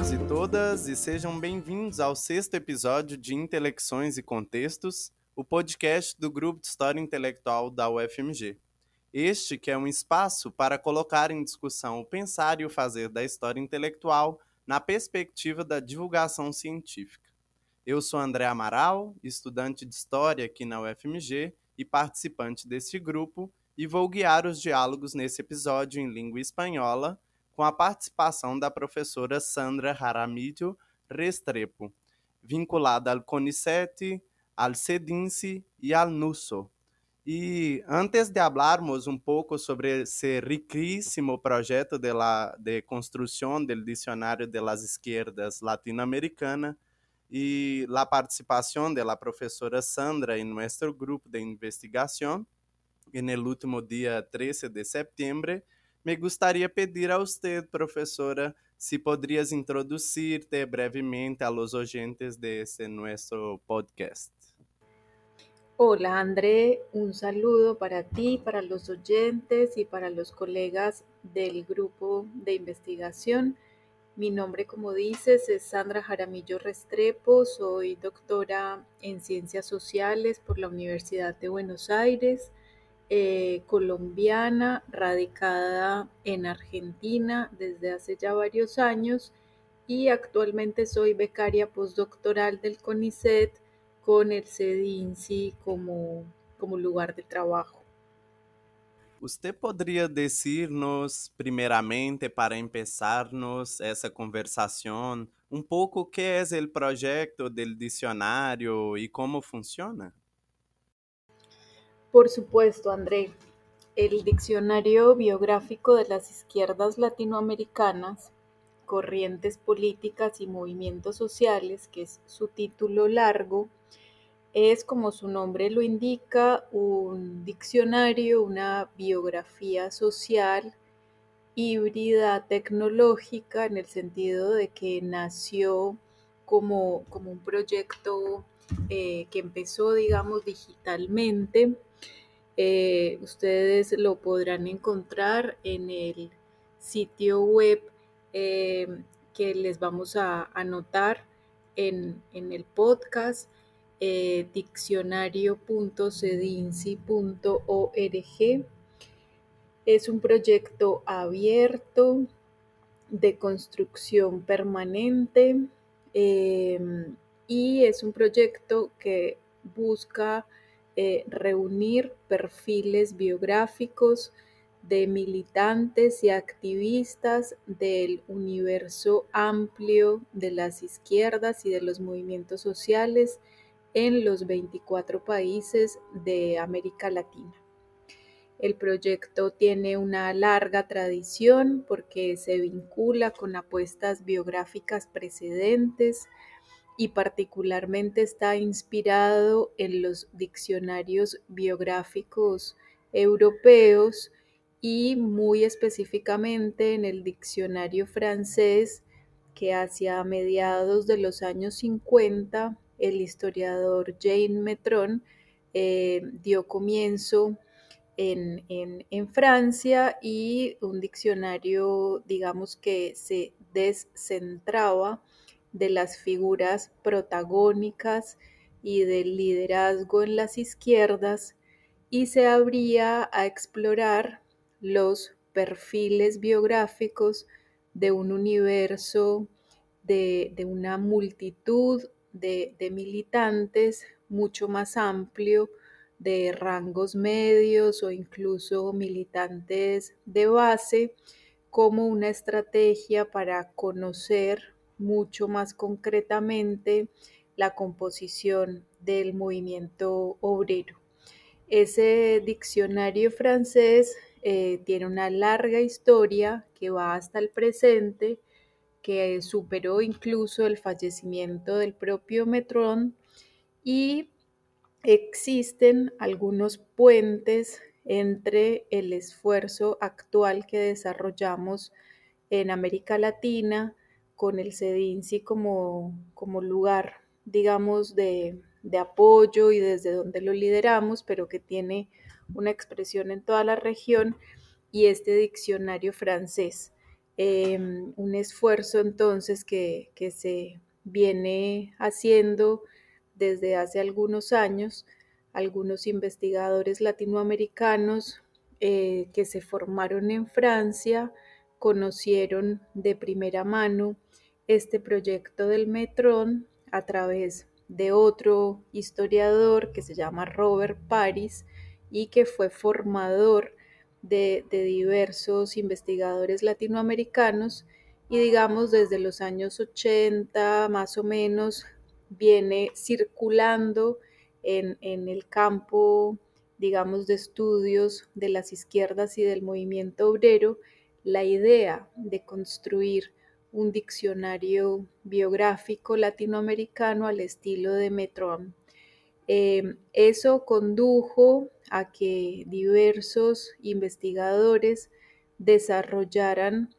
todos e todas e sejam bem-vindos ao sexto episódio de Intelecções e Contextos, o podcast do Grupo de História Intelectual da UFMG. Este que é um espaço para colocar em discussão o pensar e o fazer da história intelectual na perspectiva da divulgação científica. Eu sou André Amaral, estudante de História aqui na UFMG e participante deste grupo, e vou guiar os diálogos nesse episódio em língua espanhola com a participação da professora Sandra Jaramillo Restrepo, vinculada ao CONICET, ao CEDINCE e ao NUSO. E antes de hablarmos um pouco sobre esse riquíssimo projeto de, la, de construção do dicionário de las izquierdas latino-americana e a participação da professora Sandra em nosso grupo de investigação, no último dia 13 de setembro, me gustaría pedir a usted, profesora, si podrías introducirte brevemente a los oyentes de este nuestro podcast. Hola André, un saludo para ti, para los oyentes y para los colegas del grupo de investigación. Mi nombre, como dices, es Sandra Jaramillo Restrepo, soy doctora en Ciencias Sociales por la Universidad de Buenos Aires. Eh, colombiana, radicada en Argentina desde hace ya varios años y actualmente soy becaria postdoctoral del CONICET con el CEDINCI como, como lugar de trabajo. ¿Usted podría decirnos, primeramente, para empezarnos esa conversación, un poco qué es el proyecto del diccionario y cómo funciona? Por supuesto, André. El Diccionario Biográfico de las Izquierdas Latinoamericanas, Corrientes Políticas y Movimientos Sociales, que es su título largo, es, como su nombre lo indica, un diccionario, una biografía social híbrida tecnológica en el sentido de que nació como, como un proyecto eh, que empezó, digamos, digitalmente eh, ustedes lo podrán encontrar en el sitio web eh, que les vamos a anotar en, el podcast eh, diccionario.cedinci.org. Es un proyecto abierto de construcción permanente y es un proyecto que busca eh, reunir perfiles biográficos de militantes y activistas del universo amplio de las izquierdas y de los movimientos sociales en los 24 países de América Latina. El proyecto tiene una larga tradición porque se vincula con apuestas biográficas precedentes, y particularmente está inspirado en los diccionarios biográficos europeos y muy específicamente en el diccionario francés que hacia mediados de los años 50 el historiador Jane Metron eh, dio comienzo en, en, Francia y un diccionario, digamos, que se descentraba de las figuras protagónicas y del liderazgo en las izquierdas y se abría a explorar los perfiles biográficos de un universo, de, una multitud de, de militantes mucho más amplio, de rangos medios o incluso militantes de base, como una estrategia para conocer mucho más concretamente la composición del movimiento obrero. Ese diccionario francés eh, tiene una larga historia que va hasta el presente, que superó incluso el fallecimiento del propio Metrón y existen algunos puentes entre el esfuerzo actual que desarrollamos en América Latina con el CEDINCI como, como lugar, digamos, de, apoyo y desde donde lo lideramos, pero que tiene una expresión en toda la región, y este diccionario francés. Em, un esfuerzo entonces que, se viene haciendo desde hace algunos años. Algunos investigadores latinoamericanos eh, que se formaron en Francia conocieron de primera mano este proyecto del Metrón a través de otro historiador que se llama Robert Paris y que fue formador de, diversos investigadores latinoamericanos. Y digamos desde los años 80 más o menos viene circulando en, en el campo digamos de estudios de las izquierdas y del movimiento obrero la idea de construir un diccionario biográfico latinoamericano al estilo de Metron. Em, eso condujo a que diversos investigadores desarrollaran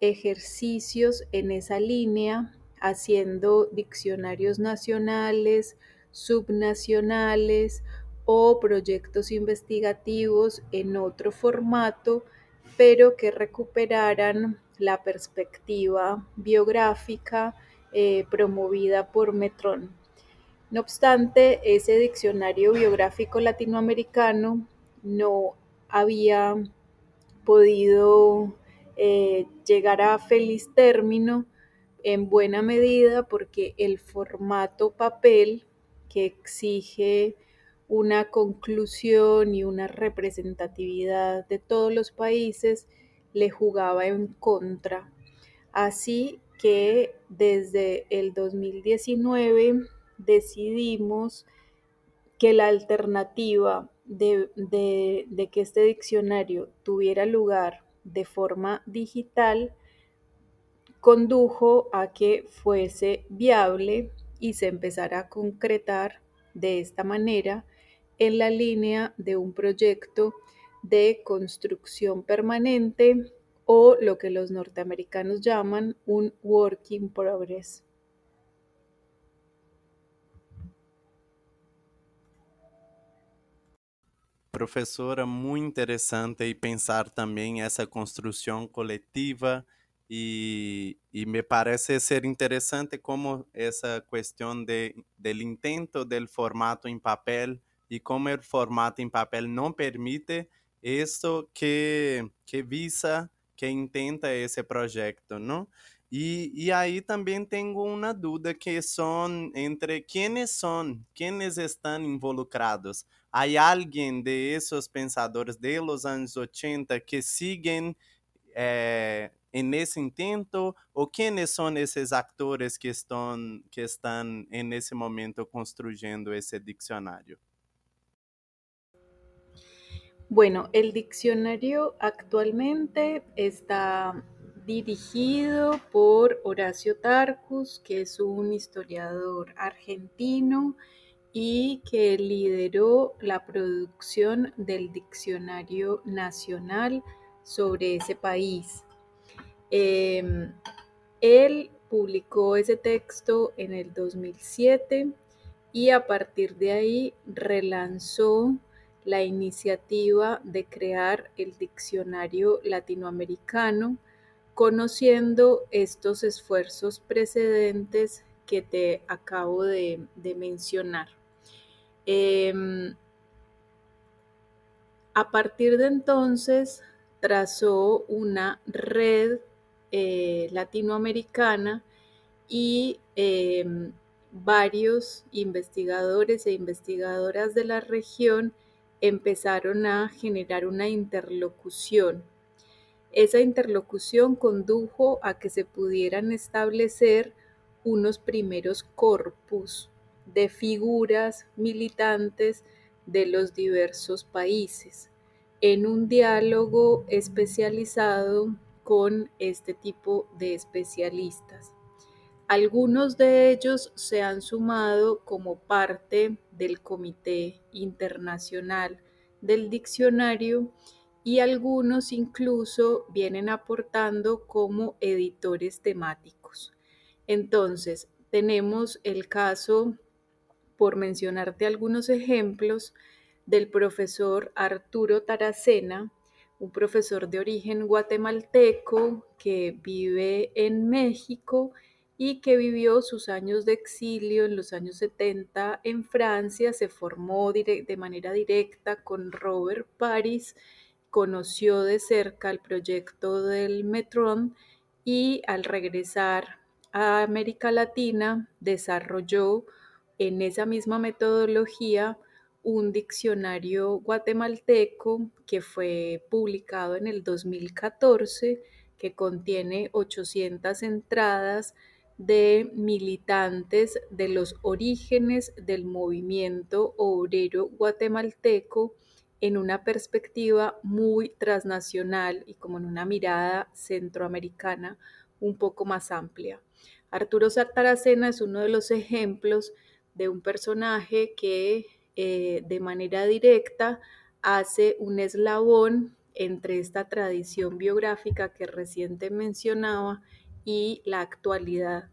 ejercicios en esa línea, haciendo diccionarios nacionales, subnacionales o proyectos investigativos en otro formato, pero que recuperaran la perspectiva biográfica eh, promovida por Metrón. No obstante, ese diccionario biográfico latinoamericano no había podido eh, llegar a feliz término en buena medida porque el formato papel que exige una conclusión y una representatividad de todos los países le jugaba en contra. Así que desde el 2019 decidimos que la alternativa de, que este diccionario tuviera lugar de forma digital condujo a que fuese viable y se empezara a concretar de esta manera en la línea de un proyecto de construcción permanente o lo que los norteamericanos llaman un work in progress. Professora, muito interessante e pensar também essa construção coletiva e, e, me parece ser interessante como essa questão de, del intento del formato em papel e como o formato em papel não permite isso que, que visa, que intenta esse projeto, não? E, e aí também tenho uma dúvida que são entre quem são, quem estão involucrados. Há alguém de esses pensadores de los anos 80 que siguen eh, nesse intento ou quem são esses atores que estão que estão nesse momento construindo esse dicionário? Bueno, el diccionario actualmente está dirigido por Horacio Tarcus, que es un historiador argentino y que lideró la producción del Diccionario Nacional sobre ese país. Em, él publicó ese texto en el 2007 y a partir de ahí relanzó la iniciativa de crear el diccionario latinoamericano, conociendo estos esfuerzos precedentes que te acabo de, mencionar. Em, a partir de entonces trazó una red eh, latinoamericana y em, varios investigadores e investigadoras de la región empezaron a generar una interlocución. Esa interlocución condujo a que se pudieran establecer unos primeros corpus de figuras militantes de los diversos países en un diálogo especializado con este tipo de especialistas. Algunos de ellos se han sumado como parte del Comité Internacional del Diccionario y algunos incluso vienen aportando como editores temáticos. Entonces, tenemos el caso, por mencionarte algunos ejemplos, del profesor Arturo Taracena, un profesor de origen guatemalteco que vive en México y que vivió sus años de exilio en los años 70 en Francia, se formó de manera directa con Robert Paris, conoció de cerca el proyecto del Metron y al regresar a América Latina desarrolló en esa misma metodología un diccionario guatemalteco que fue publicado en el 2014 que contiene 800 entradas de militantes de los orígenes del movimiento obrero guatemalteco en una perspectiva muy transnacional y como en una mirada centroamericana un poco más amplia. Arturo Sartaracena es uno de los ejemplos de un personaje que eh, de manera directa hace un eslabón entre esta tradición biográfica que reciente mencionaba y la actualidad.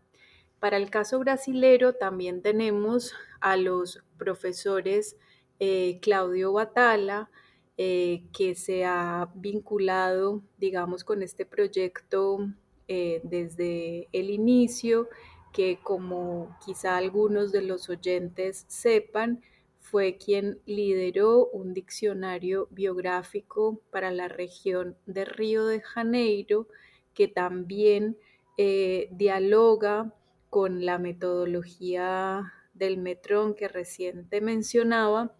Para el caso brasilero también tenemos a los profesores eh, Claudio Batala, eh, que se ha vinculado, digamos, con este proyecto eh, desde el inicio, que como quizá algunos de los oyentes sepan, fue quien lideró un diccionario biográfico para la región de Río de Janeiro, que también eh, dialoga con la metodología del metrón que reciente mencionaba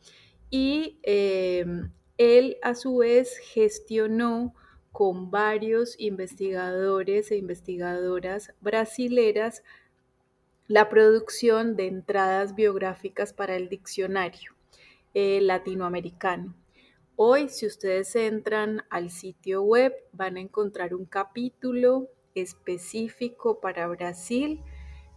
y eh, él a su vez gestionó con varios investigadores e investigadoras brasileras la producción de entradas biográficas para el diccionario eh, latinoamericano. Hoy, si ustedes entran al sitio web, van a encontrar un capítulo específico para Brasil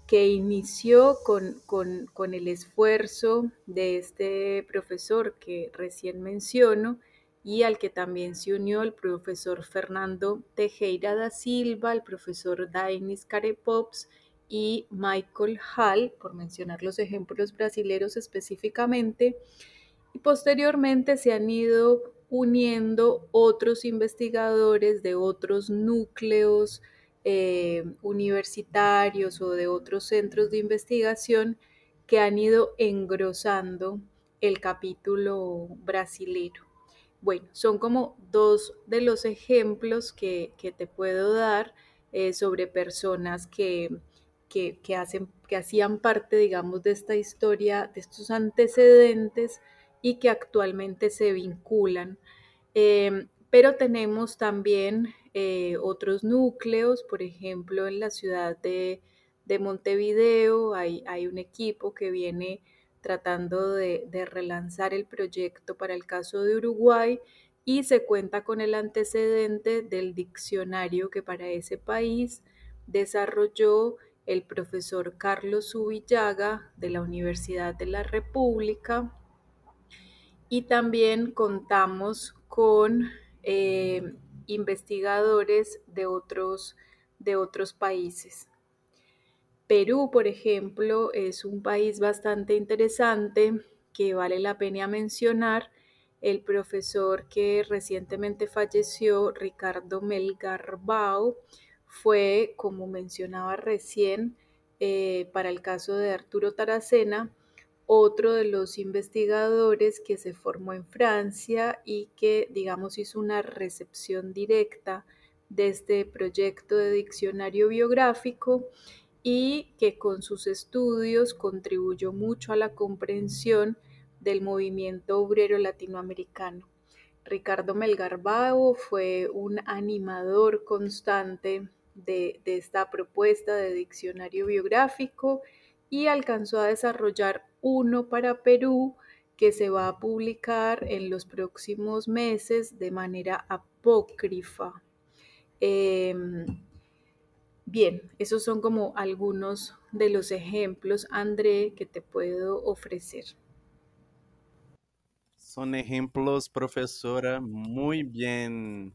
que inició con, con, el esfuerzo de este profesor que recién menciono y al que también se unió el profesor Fernando Tejera da Silva, el profesor Dainis Carepops y Michael Hall, por mencionar los ejemplos brasileños específicamente, y posteriormente se han ido uniendo otros investigadores de otros núcleos eh, universitarios o de otros centros de investigación que han ido engrosando el capítulo brasilero. Bueno, son como dos de los ejemplos que, te puedo dar eh, sobre personas que, que, hacen, que hacían parte, digamos, de esta historia, de estos antecedentes y que actualmente se vinculan. Em, pero tenemos también eh, otros núcleos, por ejemplo, en la ciudad de, Montevideo hay, un equipo que viene tratando de, relanzar el proyecto para el caso de Uruguay y se cuenta con el antecedente del diccionario que para ese país desarrolló el profesor Carlos Subillaga de la Universidad de la República. Y también contamos con eh, investigadores de otros, de otros países. Perú, por ejemplo, es un país bastante interesante que vale la pena mencionar. El profesor que recientemente falleció, Ricardo Melgarbao, fue, como mencionaba recién, eh, para el caso de Arturo Taracena, otro de los investigadores que se formó en Francia y que, digamos, hizo una recepción directa de este proyecto de diccionario biográfico y que con sus estudios contribuyó mucho a la comprensión del movimiento obrero latinoamericano. Ricardo Melgarbao fue un animador constante de, de esta propuesta de diccionario biográfico y alcanzó a desarrollar uno para Perú que se va a publicar en los próximos meses de manera apócrifa. Em, bien, esos son como algunos de los ejemplos, André, que te puedo ofrecer. Son ejemplos, profesora, muy bien,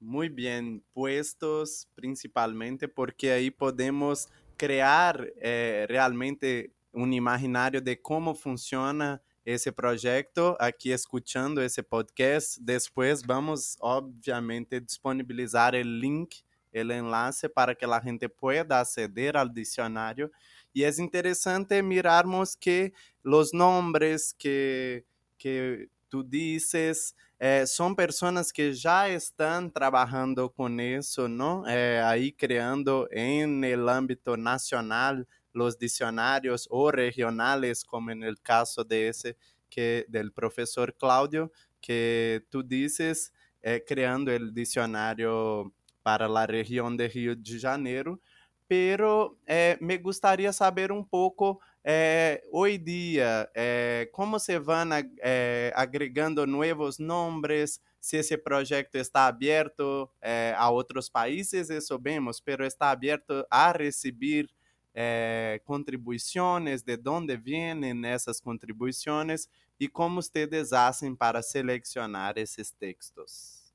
muy bien puestos, principalmente porque ahí podemos crear eh, realmente un imaginario de cómo funciona esse projeto aqui escutando esse podcast. Depois vamos, obviamente, disponibilizar o link, o enlace para que a gente pueda aceder ao dicionário. E é interessante mirarmos que os nomes que, que tu dices eh, são pessoas que já estão trabalhando com isso, não? Eh, aí criando em el âmbito nacional los diccionarios o regionales, como el caso de ese que del profesor Claudio, que tú dices, eh, creando el diccionario para la región de Río de Janeiro, pero me gustaría saber un poco eh, hoy día eh, cómo se a, eh, agregando nuevos nombres, si ese proyecto está abierto eh, a otros países, eso vemos, pero está abierto a recibir eh, contribuições, de onde vêm essas contribuições e como vocês hacen para selecionar esses textos.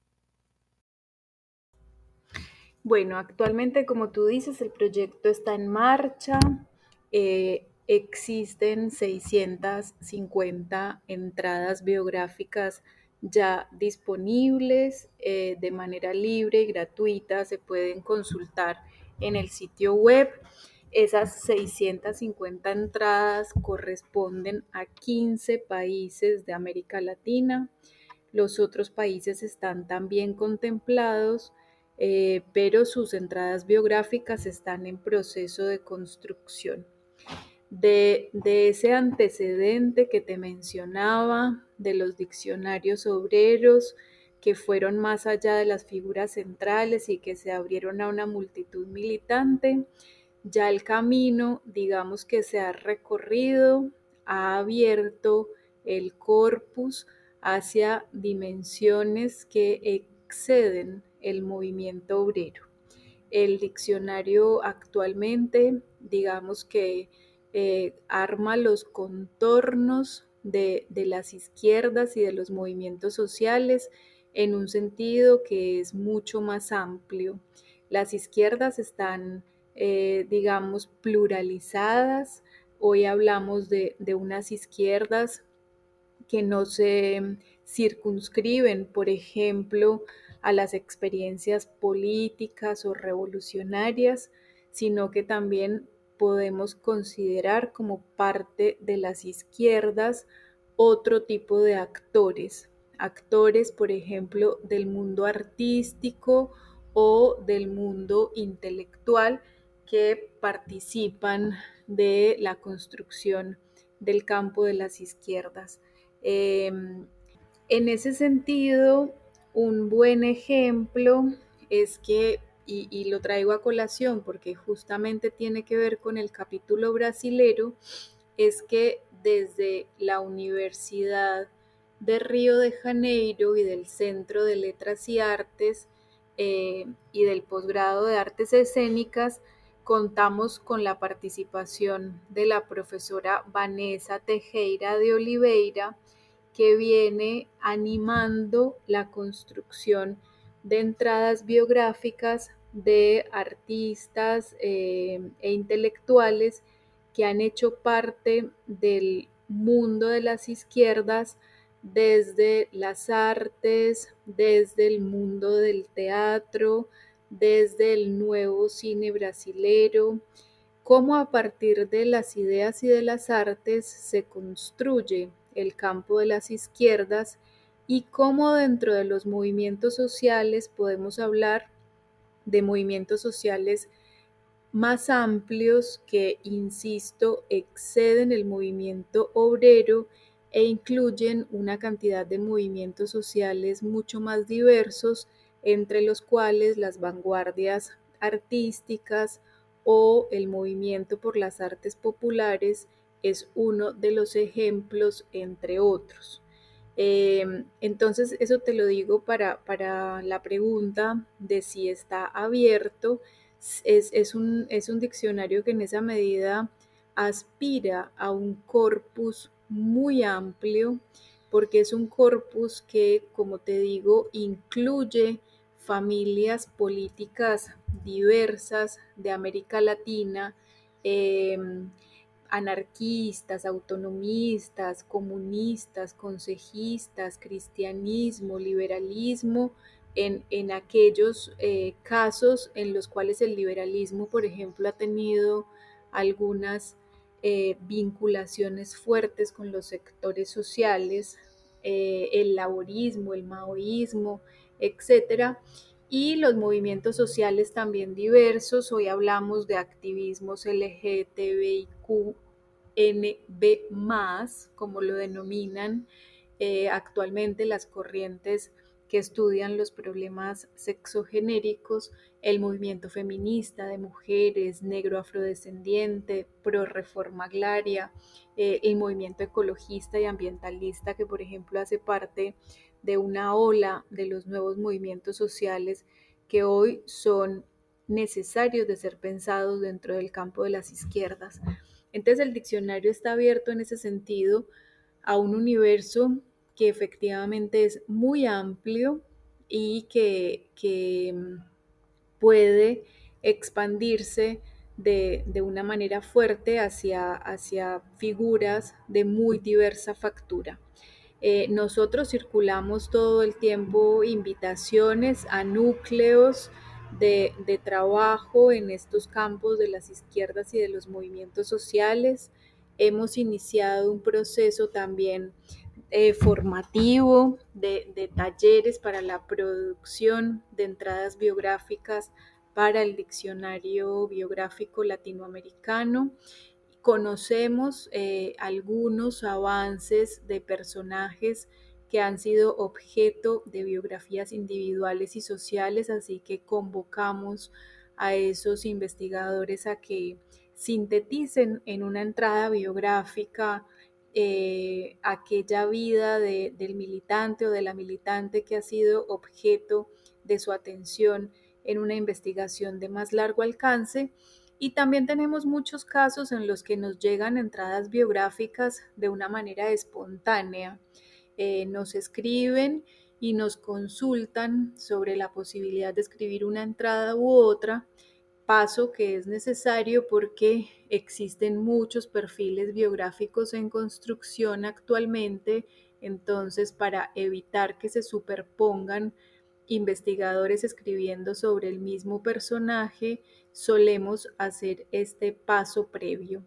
Bueno, actualmente, como tú dices, el proyecto está en marcha. Eh, existen 650 entradas biográficas ya disponibles eh, de manera libre y gratuita. Se pueden consultar en el sitio web. Esas 650 entradas corresponden a 15 países de América Latina. Los otros países están también contemplados, eh, pero sus entradas biográficas están en proceso de construcción. De, ese antecedente que te mencionaba, de los diccionarios obreros, que fueron más allá de las figuras centrales y que se abrieron a una multitud militante, ya el camino, digamos que se ha recorrido, ha abierto el corpus hacia dimensiones que exceden el movimiento obrero. El diccionario actualmente, digamos que eh, arma los contornos de, las izquierdas y de los movimientos sociales en un sentido que es mucho más amplio. Las izquierdas están eh, digamos, pluralizadas. Hoy hablamos de unas izquierdas que no se circunscriben, por ejemplo, a las experiencias políticas o revolucionarias, sino que también podemos considerar como parte de las izquierdas otro tipo de actores, actores, por ejemplo, del mundo artístico o del mundo intelectual, que participan de la construcción del campo de las izquierdas. Eh, en ese sentido, un buen ejemplo es que, y, lo traigo a colación porque justamente tiene que ver con el capítulo brasilero, es que desde la Universidad de Río de Janeiro y del Centro de Letras y Artes eh, y del posgrado de Artes Escénicas, contamos con la participación de la profesora Vanessa Tejera de Oliveira, que viene animando la construcción de entradas biográficas de artistas eh, e intelectuales que han hecho parte del mundo de las izquierdas desde las artes, desde el mundo del teatro, desde el nuevo cine brasilero, cómo a partir de las ideas y de las artes se construye el campo de las izquierdas y cómo dentro de los movimientos sociales podemos hablar de movimientos sociales más amplios que, insisto, exceden el movimiento obrero e incluyen una cantidad de movimientos sociales mucho más diversos entre los cuales las vanguardias artísticas o el movimiento por las artes populares es uno de los ejemplos, entre otros. Eh, entonces, eso te lo digo para, para, la pregunta de si está abierto. Es, es, un, es un diccionario que en esa medida aspira a un corpus muy amplio, porque es un corpus que, como te digo, incluye familias políticas diversas de América Latina, eh, anarquistas, autonomistas, comunistas, consejistas, cristianismo, liberalismo, en, aquellos eh, casos en los cuales el liberalismo, por ejemplo, ha tenido algunas eh, vinculaciones fuertes con los sectores sociales, eh, el laborismo, el maoísmo, etcétera, y los movimientos sociales también diversos. Hoy hablamos de activismos LGTBIQ NB, como lo denominan eh, actualmente las corrientes que estudian los problemas sexogenéricos, el movimiento feminista de mujeres, negro afrodescendiente, pro reforma agraria, eh, el movimiento ecologista y ambientalista que por ejemplo hace parte de una ola de los nuevos movimientos sociales que hoy son necesarios de ser pensados dentro del campo de las izquierdas. Entonces el diccionario está abierto en ese sentido a un universo que efectivamente es muy amplio y que, mm, puede expandirse de, una manera fuerte hacia, hacia figuras de muy diversa factura. Eh, nosotros circulamos todo el tiempo invitaciones a núcleos de, trabajo en estos campos de las izquierdas y de los movimientos sociales. Hemos iniciado un proceso también eh, formativo de, de, talleres para la producción de entradas biográficas para el diccionario biográfico latinoamericano. Conocemos eh, algunos avances de personajes que han sido objeto de biografías individuales y sociales, así que convocamos a esos investigadores a que sinteticen en una entrada biográfica eh, aquella vida del militante o de la militante que ha sido objeto de su atención en una investigación de más largo alcance. Y también tenemos muchos casos en los que nos llegan entradas biográficas de una manera espontánea. Eh, nos escriben y nos consultan sobre la posibilidad de escribir una entrada u otra, paso que es necesario porque existen muchos perfiles biográficos en construcción actualmente, entonces para evitar que se superpongan investigadores escribiendo sobre el mismo personaje, solemos hacer este paso previo.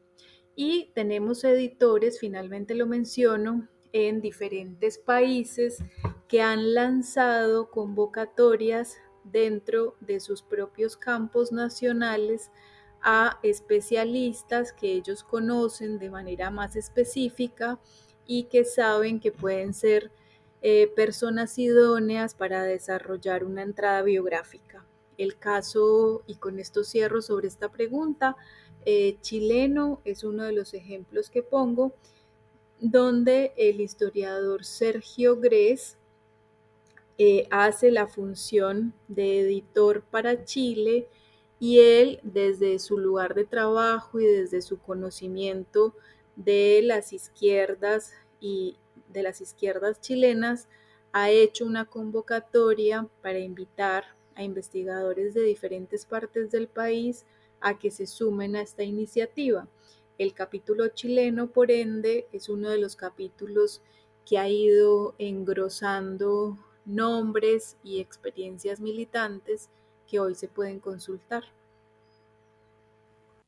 Y tenemos editores, finalmente lo menciono, en diferentes países que han lanzado convocatorias dentro de sus propios campos nacionales a especialistas que ellos conocen de manera más específica y que saben que pueden ser eh, personas idóneas para desarrollar una entrada biográfica. El caso, y con esto cierro sobre esta pregunta, eh, chileno es uno de los ejemplos que pongo donde el historiador Sergio Gres eh, hace la función de editor para Chile y él desde su lugar de trabajo y desde su conocimiento de las izquierdas y de las izquierdas chilenas ha hecho una convocatoria para invitar a investigadores de diferentes partes del país a que se sumen a esta iniciativa. El capítulo chileno, por ende, es uno de los capítulos que ha ido engrosando nombres y experiencias militantes que hoy se pueden consultar.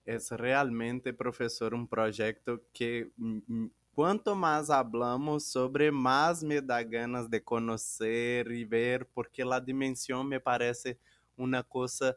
Es realmente, profesor, un proyecto que mm, mm, cuanto más hablamos sobre, más me da ganas de conocer y ver, porque la dimensión me parece una cosa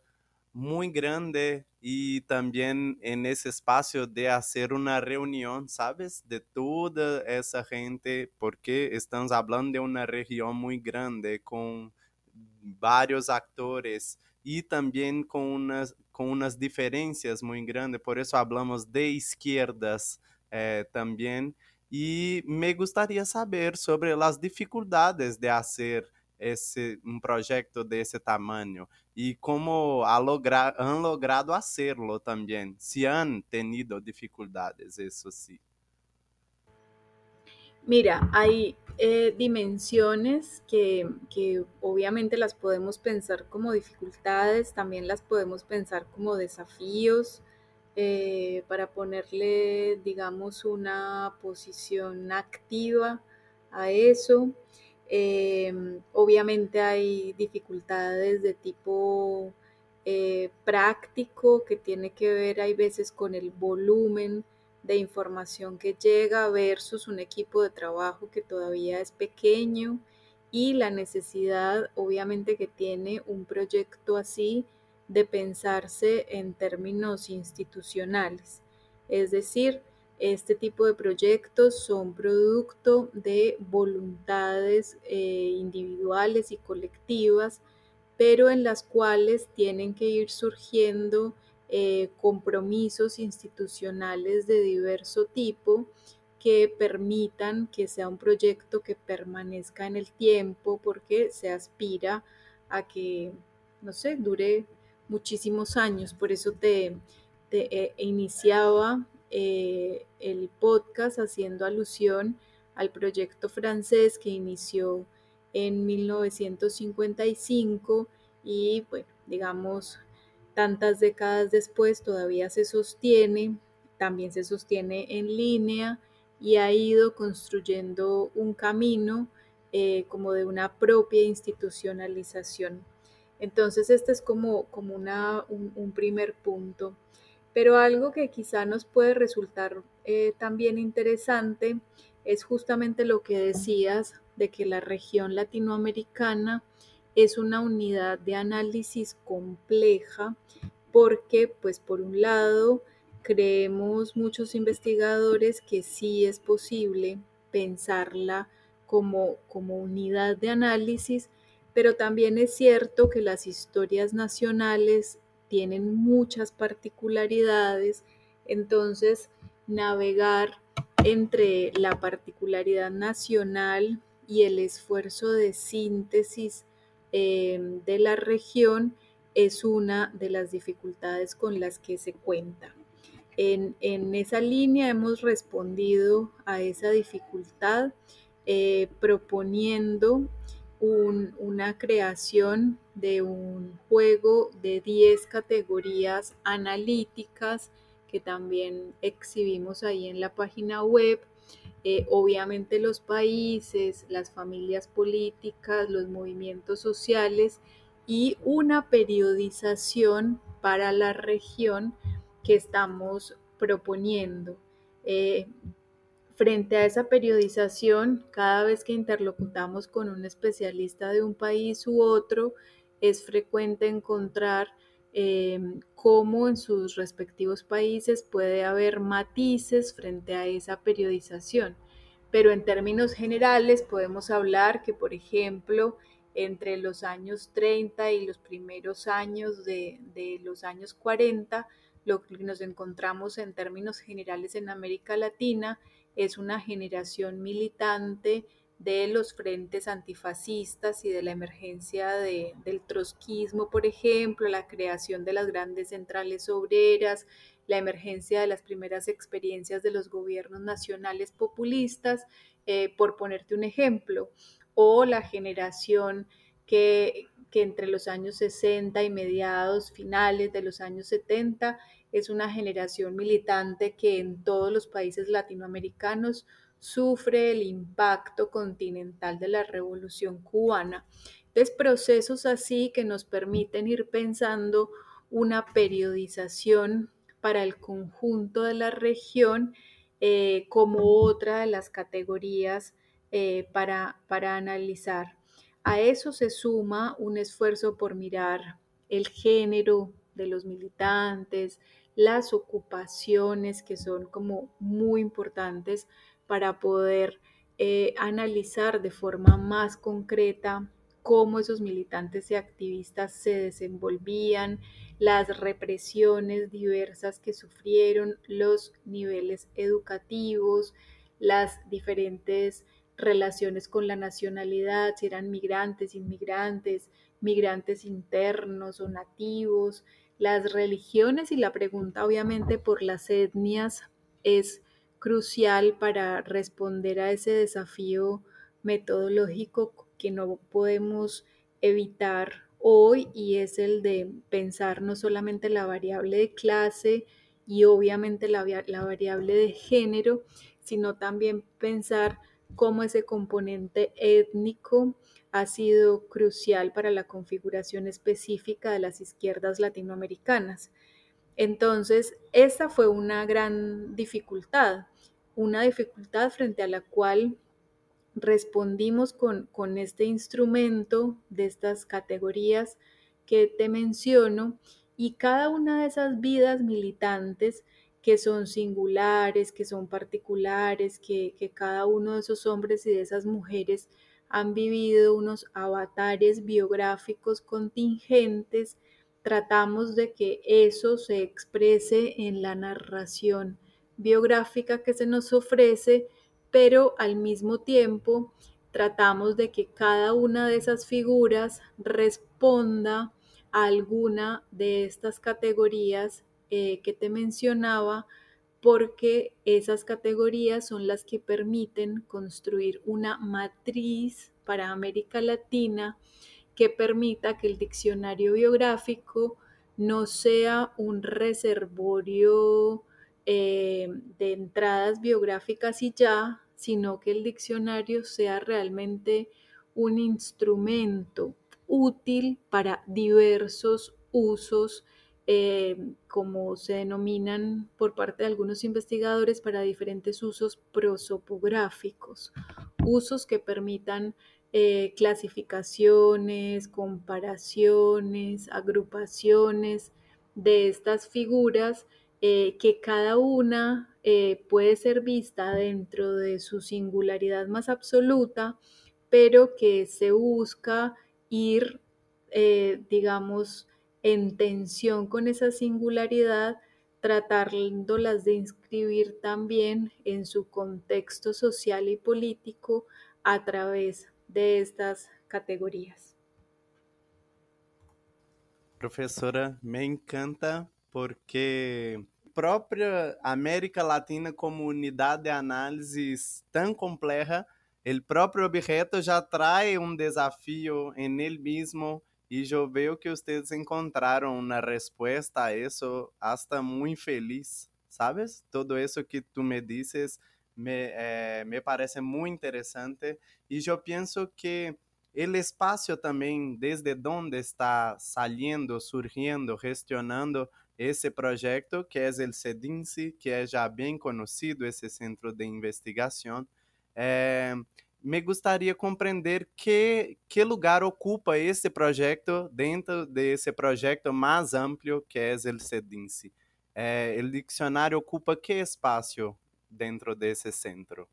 muy grande y también en ese espacio de hacer una reunión, ¿sabes? De toda esa gente, porque estamos hablando de una región muy grande con varios actores y también con unas, con unas diferencias muy grandes, por eso hablamos de izquierdas eh, también. Y me gustaría saber sobre las dificultades de hacer esse um projeto desse tamanho e como ha han logrado hacerlo também, se han tenido dificuldades, isso sim. Mira, hay eh, dimensiones que, que, obviamente las podemos pensar como dificultades, también las podemos pensar como desafíos. eh, para ponerle, digamos, una posición activa a eso. Em, obviamente hay dificultades de tipo eh, práctico que tiene que ver, hay veces, con el volumen de información que llega versus un equipo de trabajo que todavía es pequeño y la necesidad, obviamente, que tiene un proyecto así de pensarse en términos institucionales. Es decir, este tipo de proyectos son producto de voluntades eh, individuales y colectivas, pero en las cuales tienen que ir surgiendo eh, compromisos institucionales de diverso tipo que permitan que sea un proyecto que permanezca en el tiempo porque se aspira a que, no sé, dure muchísimos años. Por eso te, eh, iniciaba eh, el podcast haciendo alusión al proyecto francés que inició en 1955 y, bueno, digamos, tantas décadas después todavía se sostiene, también se sostiene en línea y ha ido construyendo un camino eh, como de una propia institucionalización. Entonces, este es como, como una, un, primer punto. Pero algo que quizá nos puede resultar eh, también interesante es justamente lo que decías de que la región latinoamericana es una unidad de análisis compleja porque, pues, por un lado, creemos muchos investigadores que sí es posible pensarla como, como unidad de análisis, pero también es cierto que las historias nacionales tienen muchas particularidades, entonces navegar entre la particularidad nacional y el esfuerzo de síntesis eh, de la región es una de las dificultades con las que se cuenta. En, esa línea hemos respondido a esa dificultad eh, proponiendo una creación de un juego de 10 categorías analíticas que también exhibimos ahí en la página web. Eh, obviamente los países, las familias políticas, los movimientos sociales y una periodización para la región que estamos proponiendo. Eh, frente a esa periodización, cada vez que interlocutamos con un especialista de un país u otro, es frecuente encontrar eh, cómo en sus respectivos países puede haber matices frente a esa periodización. Pero en términos generales podemos hablar que, por ejemplo, entre los años 30 y los primeros años de, de los años 40, lo que nos encontramos en términos generales en América Latina es una generación militante de los frentes antifascistas y de la emergencia del trotskismo, por ejemplo, la creación de las grandes centrales obreras, la emergencia de las primeras experiencias de los gobiernos nacionales populistas, eh, por ponerte un ejemplo, o la generación que, que entre los años 60 y mediados finales de los años 70 es una generación militante que en todos los países latinoamericanos sufre el impacto continental de la revolución cubana. Entonces, procesos así que nos permiten ir pensando una periodización para el conjunto de la región eh, como otra de las categorías eh, para, para analizar. A eso se suma un esfuerzo por mirar el género de los militantes, las ocupaciones que son como muy importantes para poder eh, analizar de forma más concreta cómo esos militantes y activistas se desenvolvían, las represiones diversas que sufrieron, los niveles educativos, las diferentes relaciones con la nacionalidad, si eran migrantes, inmigrantes, migrantes internos o nativos, las religiones y la pregunta obviamente por las etnias es crucial para responder a ese desafío metodológico que no podemos evitar hoy y es el de pensar no solamente la variable de clase y obviamente la, la variable de género, sino también pensar cómo ese componente étnico ha sido crucial para la configuración específica de las izquierdas latinoamericanas. Entonces, esta fue una gran dificultad, una dificultad frente a la cual respondimos con, con este instrumento de estas categorías que te menciono y cada una de esas vidas militantes que son singulares, que son particulares, que, que, cada uno de esos hombres y de esas mujeres han vivido unos avatares biográficos contingentes, tratamos de que eso se exprese en la narración biográfica que se nos ofrece, pero al mismo tiempo tratamos de que cada una de esas figuras responda a alguna de estas categorías eh, que te mencionaba, porque esas categorías son las que permiten construir una matriz para América Latina que permita que el diccionario biográfico no sea un reservorio eh, de entradas biográficas y ya, sino que el diccionario sea realmente un instrumento útil para diversos usos, eh, como se denominan por parte de algunos investigadores, para diferentes usos prosopográficos, usos que permitan eh, clasificaciones, comparaciones, agrupaciones de estas figuras eh, que cada una puede ser vista dentro de su singularidad más absoluta, pero que se busca ir, digamos, en tensión con esa singularidad, tratándolas de inscribir también en su contexto social y político a través de estas categorías. Profesora, me encanta porque própria América Latina como unidade de análisis tão compleja o próprio objeto já traz um desafio em ele mesmo e eu vejo que vocês encontraram uma resposta a isso hasta muito feliz, sabes? Todo isso que tu me dices me, eh, me parece muito interessante e eu penso que o espaço também, desde onde está saindo, surgindo, gestionando esse projeto, que é o CEDINSE, que é já bem conhecido, esse centro de investigação, é, me gostaria compreender que, que lugar ocupa esse projeto dentro desse projeto mais amplo que é o CEDINSE. É, o dicionário ocupa que espaço dentro desse centro?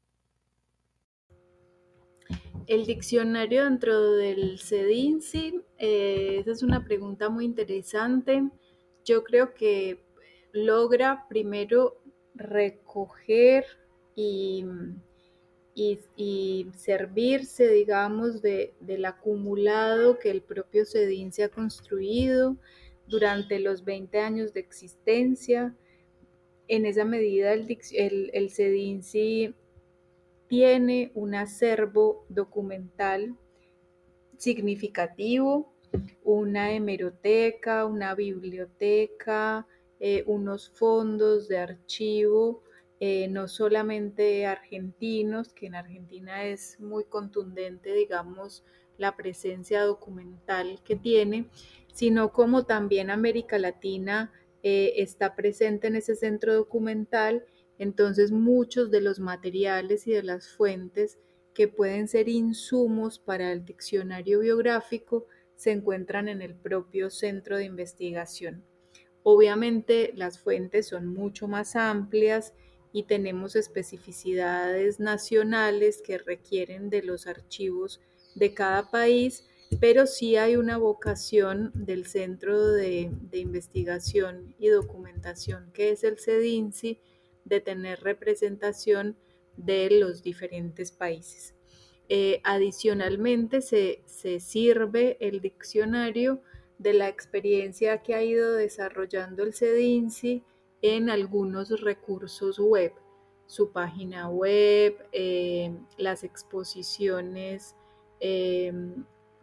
El diccionario dentro del CEDINSI, eh, esa es una pregunta muy interesante. Yo creo que logra primero recoger y y, servirse, digamos, de, del acumulado que el propio CEDIN se ha construido durante los 20 años de existencia. En esa medida, el, el, tiene un acervo documental significativo, una hemeroteca, una biblioteca, eh, unos fondos de archivo eh, no solamente argentinos, que en Argentina es muy contundente, digamos, la presencia documental que tiene, sino como también América Latina eh, está presente en ese centro documental, entonces muchos de los materiales y de las fuentes que pueden ser insumos para el diccionario biográfico se encuentran en el propio centro de investigación. Obviamente las fuentes son mucho más amplias y tenemos especificidades nacionales que requieren de los archivos de cada país, pero sí hay una vocación del Centro de, Investigación y Documentación, que es el CEDINSI, de tener representación de los diferentes países. Eh, adicionalmente, se, se sirve el diccionario de la experiencia que ha ido desarrollando el CEDINSI en algunos recursos web, su página web, eh, las exposiciones eh,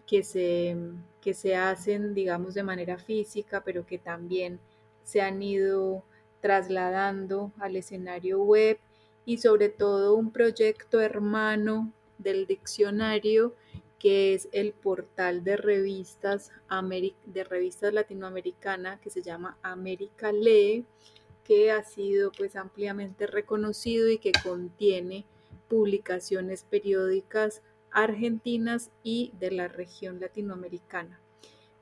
que, se, que se hacen, digamos, de manera física, pero que también se han ido trasladando al escenario web y sobre todo un proyecto hermano del diccionario que es el portal de revistas, de revistas latinoamericana que se llama América Lee, que ha sido pues ampliamente reconocido y que contiene publicaciones periódicas argentinas y de la región latinoamericana.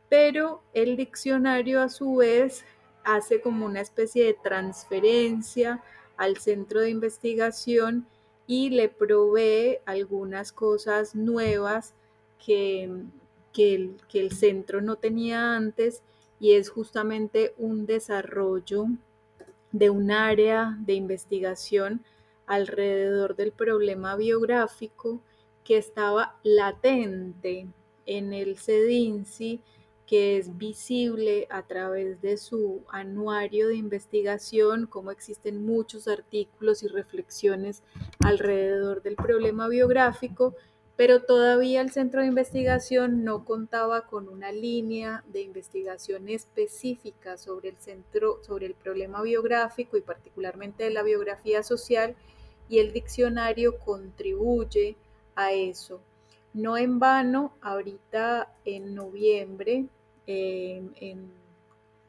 Pero el diccionario a su vez hace como una especie de transferencia al centro de investigación y le provee algunas cosas nuevas que, el, que el centro no tenía antes y es justamente un desarrollo de un área de investigación alrededor del problema biográfico que estaba latente en el CEDINCI que es visible a través de su anuario de investigación, como existen muchos artículos y reflexiones alrededor del problema biográfico, pero todavía el centro de investigación no contaba con una línea de investigación específica sobre el centro, sobre el problema biográfico y particularmente de la biografía social, y el diccionario contribuye a eso. No en vano, ahorita en noviembre,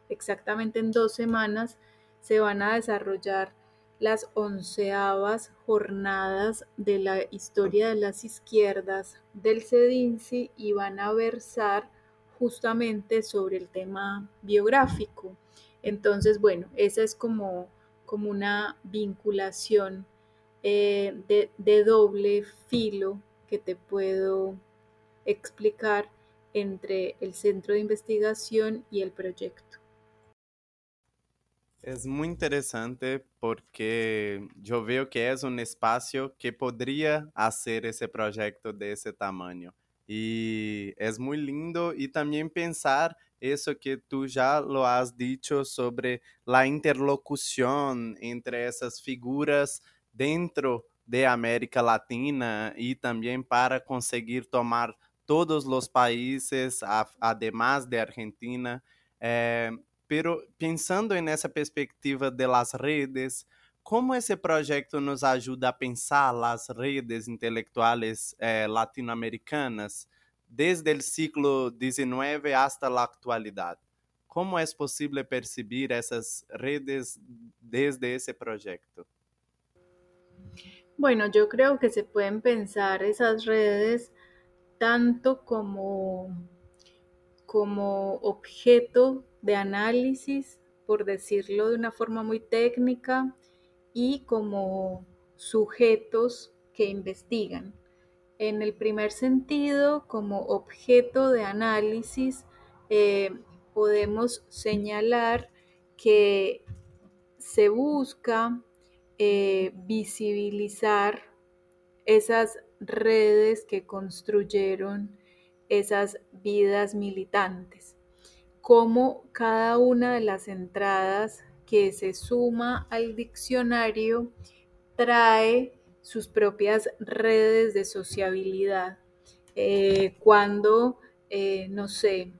exactamente en dos semanas, se van a desarrollar las onceavas jornadas de la historia de las izquierdas del CEDINCI y van a versar justamente sobre el tema biográfico. Entonces, bueno, esa es como, como una vinculación eh, de doble filo que te puedo explicar entre el centro de investigación y el proyecto. Es muy interesante porque yo veo que es un espacio que podría hacer ese proyecto de ese tamaño. Y es muy lindo y también pensar eso que tú ya lo has dicho sobre la interlocución entre esas figuras dentro de América Latina y también para conseguir tomar todos los países, además de Argentina. Eh, pero pensando nessa perspectiva das redes, como esse projeto nos ajuda a pensar as redes intelectuais eh, latino-americanas desde o século XIX hasta a atualidade? Como é possível perceber essas redes desde esse projeto? Bueno, yo creo que se pueden pensar esas redes tanto como, como objeto de análisis, por decirlo de una forma muy técnica, y como sujetos que investigan. En el primer sentido, como objeto de análisis, eh, podemos señalar que se busca eh, visibilizar esas redes que construyeron esas vidas militantes, como cada una de las entradas que se suma al diccionario trae sus propias redes de sociabilidad. Eh, cuando, eh, no sé,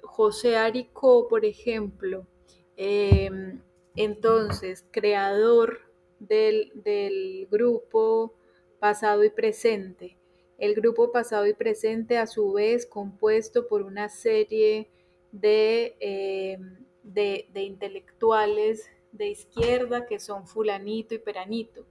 José Aricó, por ejemplo, em, entonces creador del, del grupo pasado y presente. El grupo pasado y presente a su vez compuesto por una serie de, eh, de, de, intelectuales de izquierda que son fulanito y peranito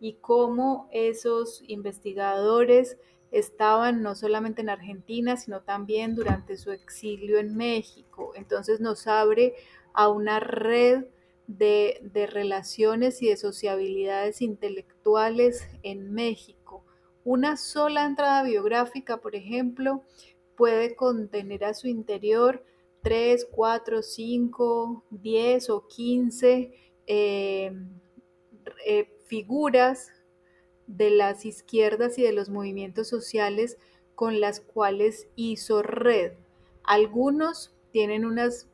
y cómo esos investigadores estaban no solamente en Argentina, sino también durante su exilio en México. Entonces nos abre a una red de, relaciones y de sociabilidades intelectuales en México. Una sola entrada biográfica, por ejemplo, puede contener a su interior 3, 4, 5, 10 o 15 eh, eh, figuras de las izquierdas y de los movimientos sociales con las cuales hizo red. Algunos tienen unas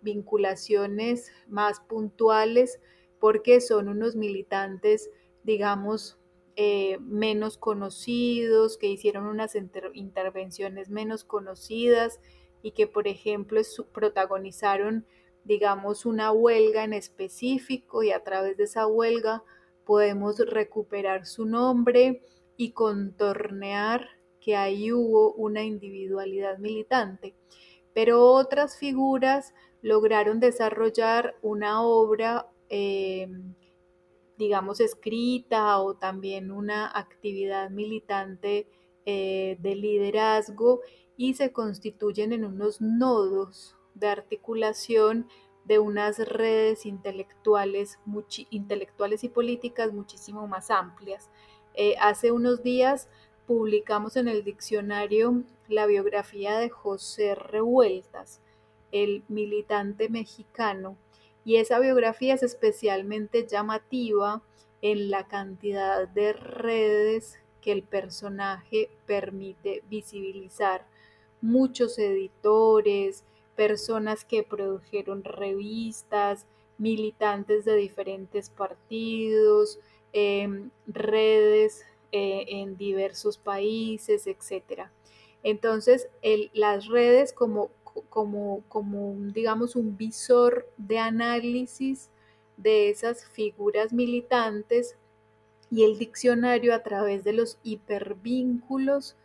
vinculaciones más puntuales porque son unos militantes, digamos, eh, menos conocidos, que hicieron unas intervenciones menos conocidas y que, por ejemplo, protagonizaron digamos, una huelga en específico y a través de esa huelga podemos recuperar su nombre y contornear que ahí hubo una individualidad militante. Pero otras figuras lograron desarrollar una obra, eh, digamos, escrita o también una actividad militante eh, de liderazgo y se constituyen en unos nodos de articulación de unas redes intelectuales, intelectuales y políticas muchísimo más amplias. Eh, hace unos días publicamos en el diccionario la biografía de José Revueltas, el militante mexicano, y esa biografía es especialmente llamativa en la cantidad de redes que el personaje permite visibilizar. Muchos editores, personas que produjeron revistas, militantes de diferentes partidos, em, redes eh, en diversos países, etc. Entonces, las redes como, como, como, digamos, un visor de análisis de esas figuras militantes y el diccionario a través de los hipervínculos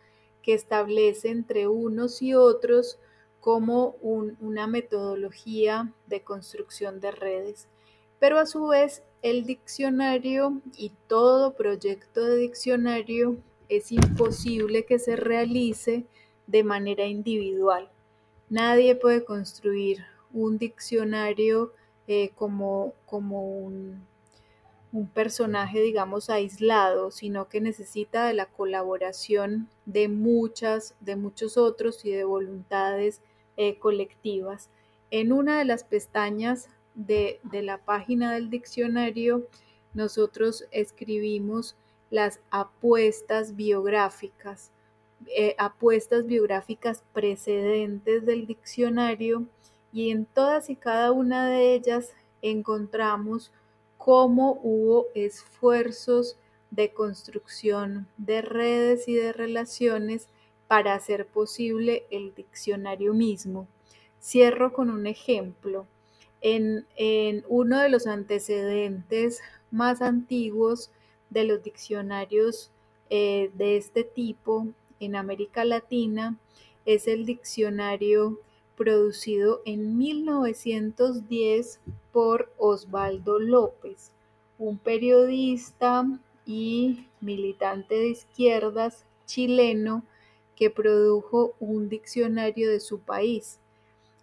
que establece entre unos y otros como una metodología de construcción de redes. Pero a su vez el diccionario y todo proyecto de diccionario es imposible que se realice de manera individual. Nadie puede construir un diccionario eh, como, como un, un personaje, digamos, aislado, sino que necesita de la colaboración de muchas, de muchos otros y de voluntades eh, colectivas. En una de las pestañas de, la página del diccionario, nosotros escribimos las apuestas biográficas, eh, apuestas biográficas precedentes del diccionario y en todas y cada una de ellas encontramos cómo hubo esfuerzos de construcción de redes y de relaciones para hacer posible el diccionario mismo. Cierro con un ejemplo. En, uno de los antecedentes más antiguos de los diccionarios eh, de este tipo en América Latina es el diccionario producido en 1910 por Osvaldo López, un periodista y militante de izquierdas chileno que produjo un diccionario de su país.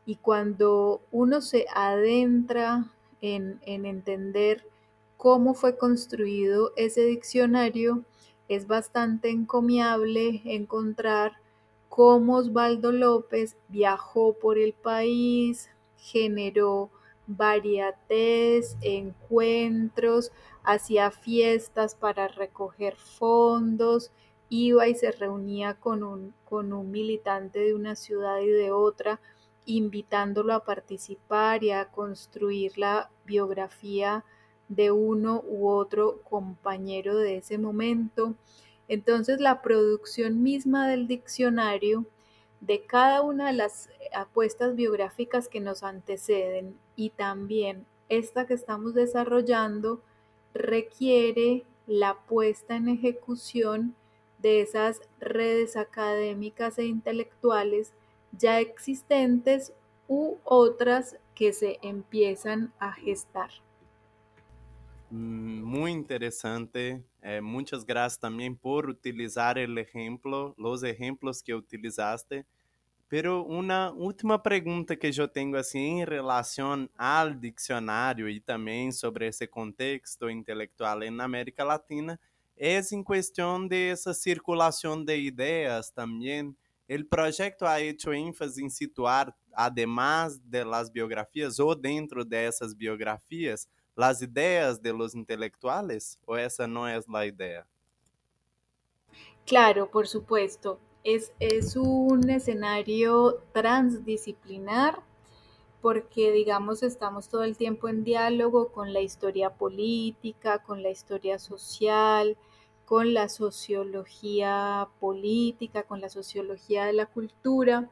Y cuando uno se adentra en, en entender cómo fue construido ese diccionario, es bastante encomiable encontrar cómo Osvaldo López viajó por el país, generó variates, encuentros, hacía fiestas para recoger fondos, iba y se reunía con un, con un militante de una ciudad y de otra, invitándolo a participar y a construir la biografía de uno u otro compañero de ese momento. Entonces la producción misma del diccionario de cada una de las apuestas biográficas que nos anteceden y también esta que estamos desarrollando requiere la puesta en ejecución de esas redes académicas e intelectuales ya existentes u otras que se empiezan a gestar. Mm, muy interesante. Eh, muchas gracias también por utilizar el ejemplo, los ejemplos que utilizaste. Pero una última pregunta que yo tengo así en relación al diccionario y también sobre ese contexto intelectual en América Latina es en cuestión de esa circulación de ideas también. El proyecto ha hecho énfasis en situar, además de las biografías o dentro de esas biografías, las ideas de los intelectuales o esa no es la idea? Claro, por supuesto. Es, es un escenario transdisciplinar porque, digamos, estamos todo el tiempo en diálogo con la historia política, con la historia social, con la sociología política, con la sociología de la cultura,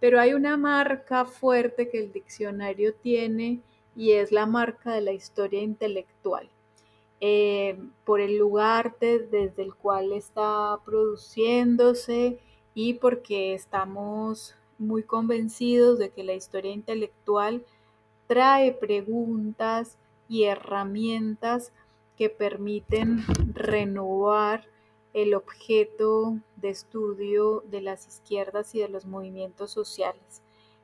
Pero hay una marca fuerte que el diccionario tiene y es la marca de la historia intelectual. Eh, por el lugar desde el cual está produciéndose y porque estamos muy convencidos de que la historia intelectual trae preguntas y herramientas que permiten renovar el objeto de estudio de las izquierdas y de los movimientos sociales.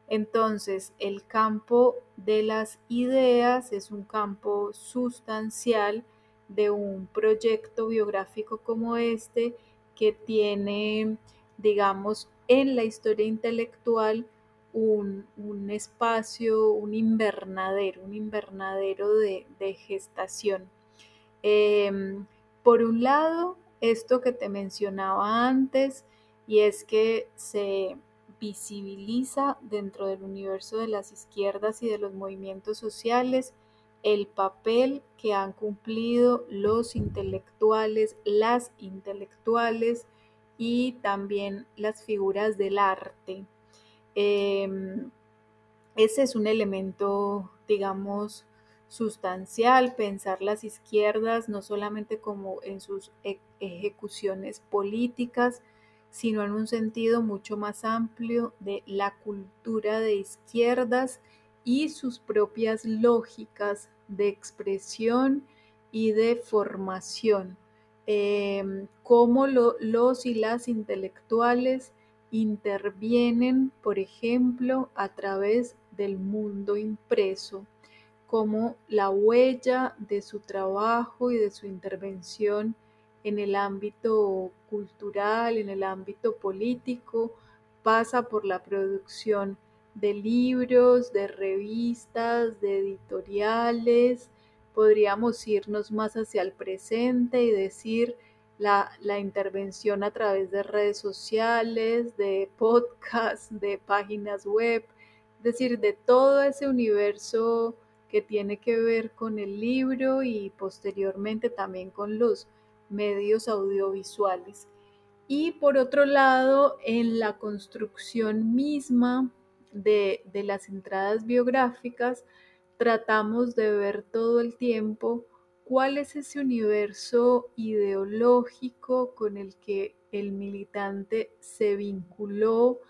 Entonces, el campo de las ideas es un campo sustancial de un proyecto biográfico como este que tiene, digamos, en la historia intelectual un, espacio, un invernadero, un invernadero de, gestación. Em, por un lado, esto que te mencionaba antes, y es que se visibiliza dentro del universo de las izquierdas y de los movimientos sociales el papel que han cumplido los intelectuales, las intelectuales y también las figuras del arte. Em, ese es un elemento, digamos, sustancial, pensar las izquierdas no solamente como en sus e-, ejecuciones políticas, sino en un sentido mucho más amplio de la cultura de izquierdas y sus propias lógicas de expresión y de formación, eh, cómo los y las intelectuales intervienen, por ejemplo, a través del mundo impreso, como la huella de su trabajo y de su intervención en el ámbito cultural, en el ámbito político, pasa por la producción de libros, de revistas, de editoriales. Podríamos irnos más hacia el presente y decir la, intervención a través de redes sociales, de podcasts, de páginas web, es decir, de todo ese universo que tiene que ver con el libro y posteriormente también con los medios audiovisuales. Y por otro lado, en la construcción misma de, las entradas biográficas, tratamos de ver todo el tiempo cuál es ese universo ideológico con el que el militante se vinculó,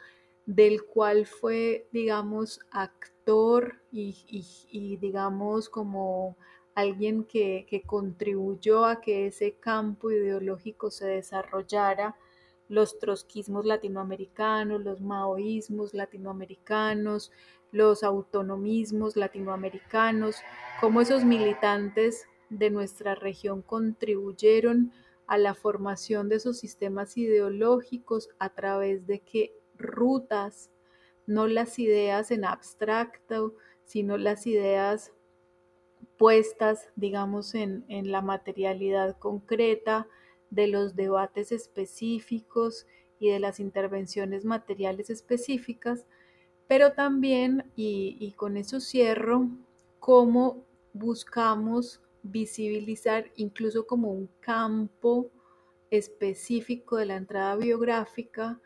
del cual fue, digamos, actor y, digamos, como alguien que, que, contribuyó a que ese campo ideológico se desarrollara los trotskismos latinoamericanos, los maoísmos latinoamericanos, los autonomismos latinoamericanos, cómo esos militantes de nuestra región contribuyeron a la formación de esos sistemas ideológicos a través de qué rutas, no las ideas en abstracto, sino las ideas puestas, digamos, en, en la materialidad concreta, de los debates específicos y de las intervenciones materiales específicas, pero también, y, con eso cierro, cómo buscamos visibilizar incluso como un campo específico de la entrada biográfica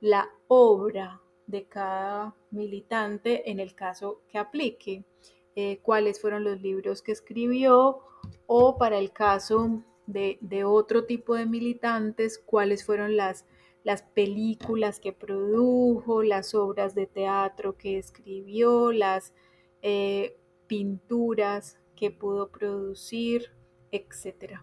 la obra de cada militante en el caso que aplique, eh, cuáles fueron los libros que escribió o para el caso de, otro tipo de militantes, cuáles fueron las, las películas que produjo, las obras de teatro que escribió, las eh, pinturas que pudo producir, etc.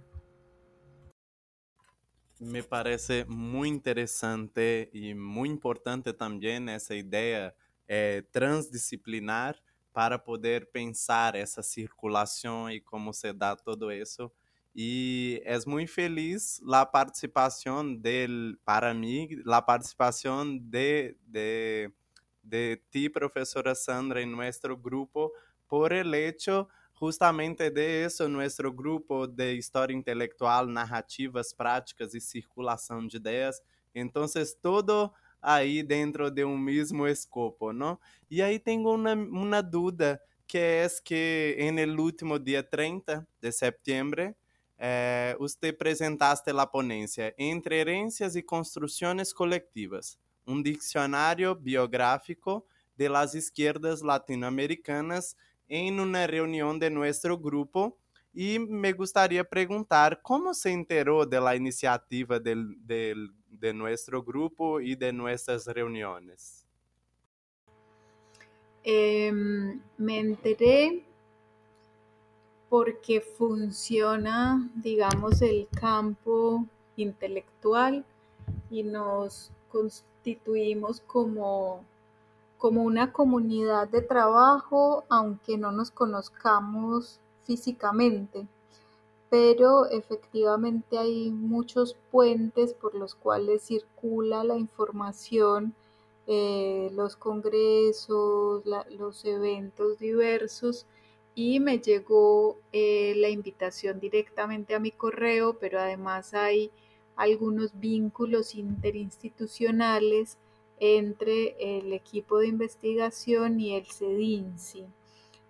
Me parece muy interesante y muy importante también esa idea eh, transdisciplinar para poder pensar esa circulación y cómo se da todo eso y es muy feliz la participación del, para mí, la participación de, de, de ti, profesora Sandra, en nuestro grupo, por el hecho justamente de eso, nuestro grupo de historia intelectual, narrativas, prácticas y circulación de ideas. Entonces, todo ahí dentro de un mismo escopo, ¿no? Y ahí tengo una, una duda, que es que en el último día 30 de septiembre, eh, usted presentaste la ponencia Entre herencias y construcciones colectivas, un diccionario biográfico de las izquierdas latinoamericanas en una reunión de nuestro grupo y me gustaría preguntar cómo se enteró de la iniciativa del, del, de nuestro grupo y de nuestras reuniones. Eh, me enteré porque funciona, digamos, el campo intelectual y nos constituimos como, como una comunidad de trabajo, aunque no nos conozcamos físicamente. Pero efectivamente hay muchos puentes por los cuales circula la información, eh, los congresos, los eventos diversos y me llegó eh, la invitación directamente a mi correo, pero además hay algunos vínculos interinstitucionales entre el equipo de investigación y el CEDINSI.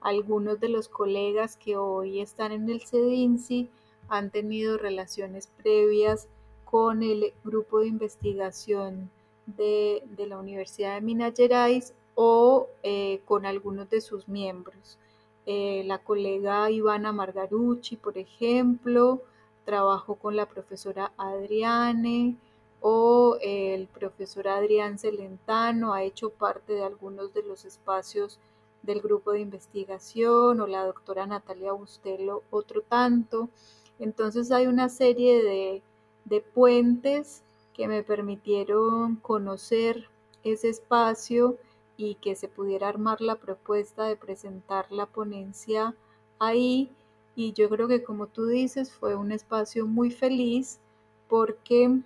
Algunos de los colegas que hoy están en el CEDINSI han tenido relaciones previas con el grupo de investigación de, de la Universidad de Minas Gerais o eh, con algunos de sus miembros. Eh, la colega Ivana Margarucci, por ejemplo, trabajó con la profesora Adriane o el profesor Adrián Celentano ha hecho parte de algunos de los espacios del grupo de investigación o la doctora Natalia Bustelo otro tanto. Entonces hay una serie de, de puentes que me permitieron conocer ese espacio y que se pudiera armar la propuesta de presentar la ponencia ahí. Y yo creo que como tú dices, fue un espacio muy feliz porque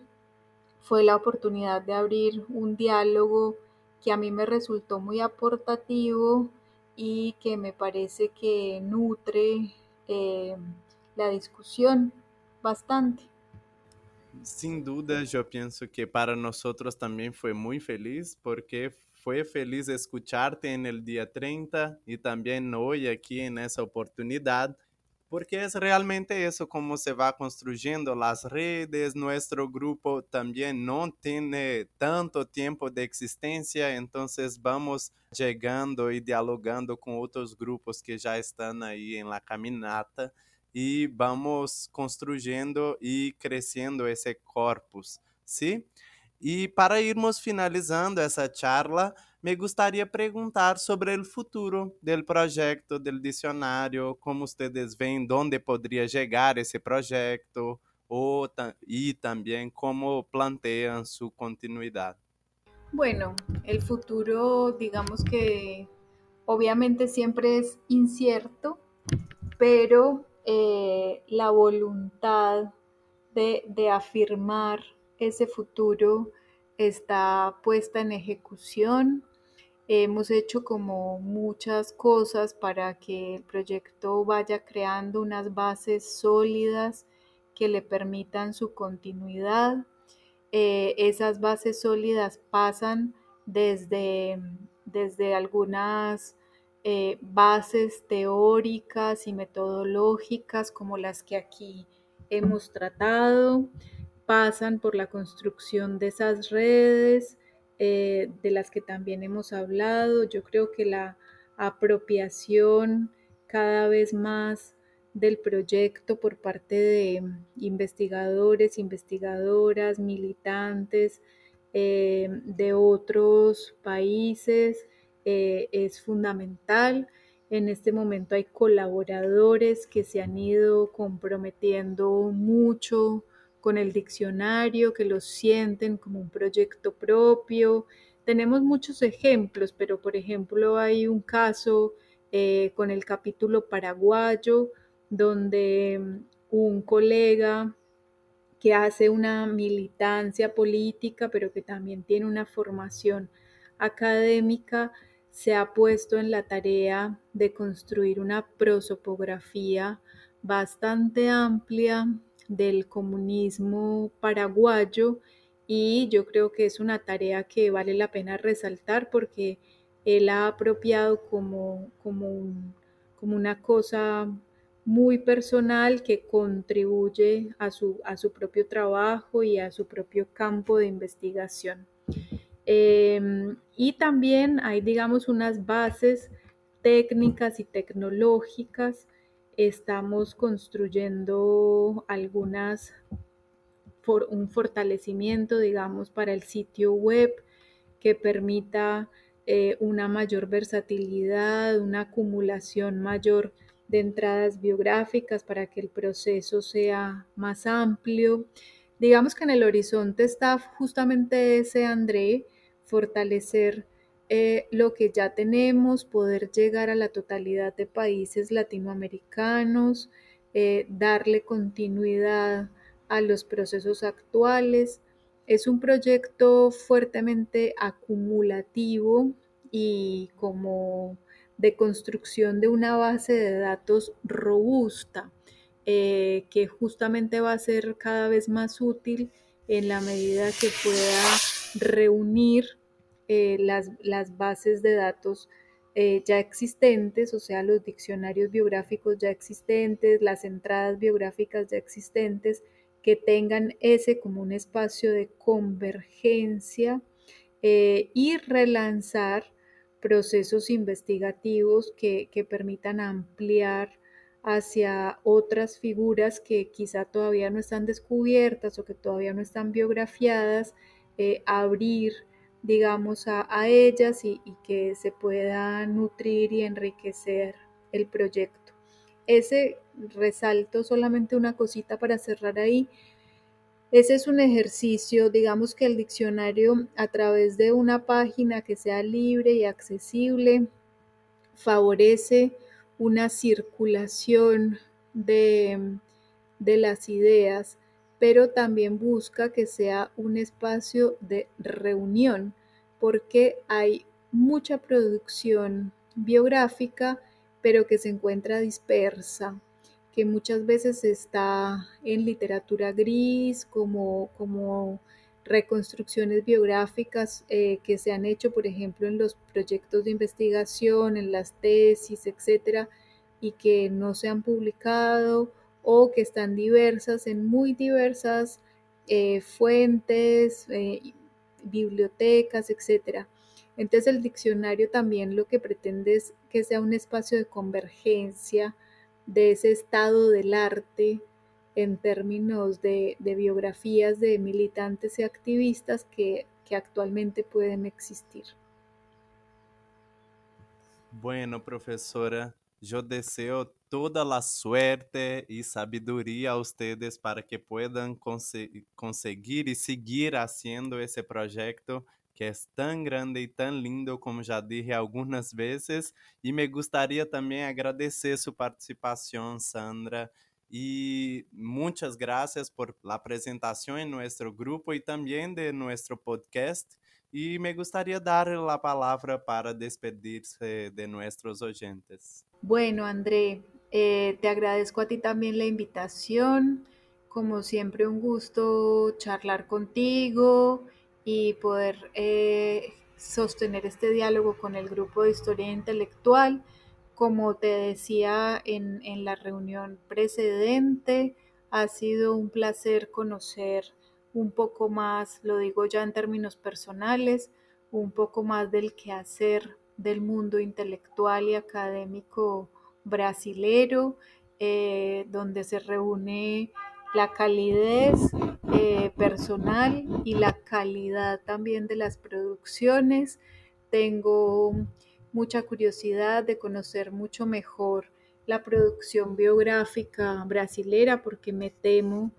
fue la oportunidad de abrir un diálogo que a mí me resultó muy aportativo y que me parece que nutre eh, la discusión bastante. Sin duda, yo pienso que para nosotros también fue muy feliz porque fue feliz escucharte en el día 30 y también hoy aquí en esa oportunidad, porque es realmente eso como se va construyendo las redes. Nuestro grupo también no tiene tanto tiempo de existencia, entonces vamos llegando y dialogando con otros grupos que ya están ahí en la caminata y vamos construyendo y creciendo ese corpus, ¿sí? E para irmos finalizando essa charla, me gostaria de perguntar sobre o futuro do projeto, do dicionário, como vocês veem, onde poderia chegar esse projeto ou, e também como planteam sua continuidade. Bueno, el futuro, digamos que obviamente siempre es incierto, pero eh, la voluntad de afirmar ese futuro está puesta en ejecución. Hemos hecho como muchas cosas para que el proyecto vaya creando unas bases sólidas que le permitan su continuidad. Eh, esas bases sólidas pasan desde, desde algunas eh, bases teóricas y metodológicas como las que aquí hemos tratado, pasan por la construcción de esas redes eh, de las que también hemos hablado. Yo creo que la apropiación cada vez más del proyecto por parte de investigadores, investigadoras, militantes eh, de otros países eh, es fundamental. En este momento hay colaboradores que se han ido comprometiendo mucho con el diccionario, que lo sienten como un proyecto propio. Tenemos muchos ejemplos, pero por ejemplo hay un caso eh, con el capítulo paraguayo, donde mm, un colega que hace una militancia política, pero que también tiene una formación académica, se ha puesto en la tarea de construir una prosopografía bastante amplia del comunismo paraguayo y yo creo que es una tarea que vale la pena resaltar porque él ha apropiado como, como, como una cosa muy personal que contribuye a su, a su propio trabajo y a su propio campo de investigación. Em, y también hay, digamos, unas bases técnicas y tecnológicas. Estamos construyendo algunas, por un fortalecimiento, digamos, para el sitio web que permita eh, una mayor versatilidad, una acumulación mayor de entradas biográficas para que el proceso sea más amplio. Digamos que en el horizonte está justamente ese, André, fortalecer eh, lo que ya tenemos, poder llegar a la totalidad de países latinoamericanos, eh, darle continuidad a los procesos actuales. Es un proyecto fuertemente acumulativo y como de construcción de una base de datos robusta, eh, que justamente va a ser cada vez más útil en la medida que pueda reunir eh, las, las, bases de datos eh, ya existentes, o sea, los diccionarios biográficos ya existentes, las entradas biográficas ya existentes, que tengan ese como un espacio de convergencia eh, y relanzar procesos investigativos que, que permitan ampliar hacia otras figuras que quizá todavía no están descubiertas o que todavía no están biografiadas, abrir, digamos, a, ellas y, que se pueda nutrir y enriquecer el proyecto. Ese resalto, solamente una cosita para cerrar ahí, ese es un ejercicio, digamos que el diccionario a través de una página que sea libre y accesible favorece una circulación de, de las ideas pero también busca que sea un espacio de reunión, porque hay mucha producción biográfica, pero que se encuentra dispersa, que muchas veces está en literatura gris, como, como reconstrucciones biográficas eh, que se han hecho, por ejemplo, en los proyectos de investigación, en las tesis, etcétera, y que no se han publicado o que están diversas en muy diversas eh, fuentes, eh, bibliotecas, etc. Entonces el diccionario también lo que pretende es que sea un espacio de convergencia de ese estado del arte en términos de, biografías de militantes y activistas que, que actualmente pueden existir. Bueno, profesora, yo deseo toda la suerte y sabiduría a ustedes para que puedan conseguir y seguir haciendo ese proyecto que es tan grande y tan lindo como ya dije algunas veces. Y me gustaría también agradecer su participación, Sandra. Y muchas gracias por la presentación en nuestro grupo y también de nuestro podcast. Y me gustaría darle la palabra para despedirse de nuestros oyentes. Bueno, André, eh, te agradezco a ti también la invitación. Como siempre, un gusto charlar contigo y poder eh, sostener este diálogo con el grupo de historia intelectual. Como te decía en, en la reunión precedente, ha sido un placer conocer un poco más, lo digo ya en términos personales, un poco más del quehacer del mundo intelectual y académico brasilero, eh, donde se reúne la calidez eh, personal y la calidad también de las producciones. Tengo mucha curiosidad de conocer mucho mejor la producción biográfica brasilera porque me temo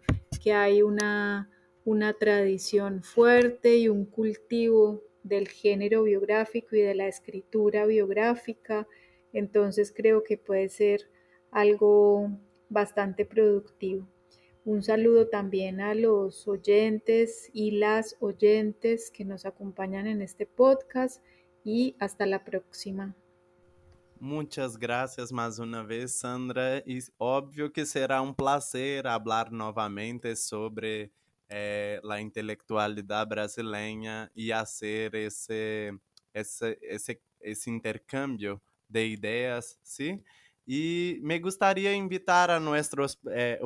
que hay una, una tradición fuerte y un cultivo del género biográfico y de la escritura biográfica entonces creo que puede ser algo bastante productivo. Un saludo también a los oyentes y las oyentes que nos acompañan en este podcast y hasta la próxima. Muchas gracias más una vez, Sandra. Y obvio que será un placer hablar nuevamente sobre eh, la intelectualidad brasileña y hacer ese, ese, ese, ese intercambio de ideas, ¿sí? Y me gustaría invitar a nuestros eh,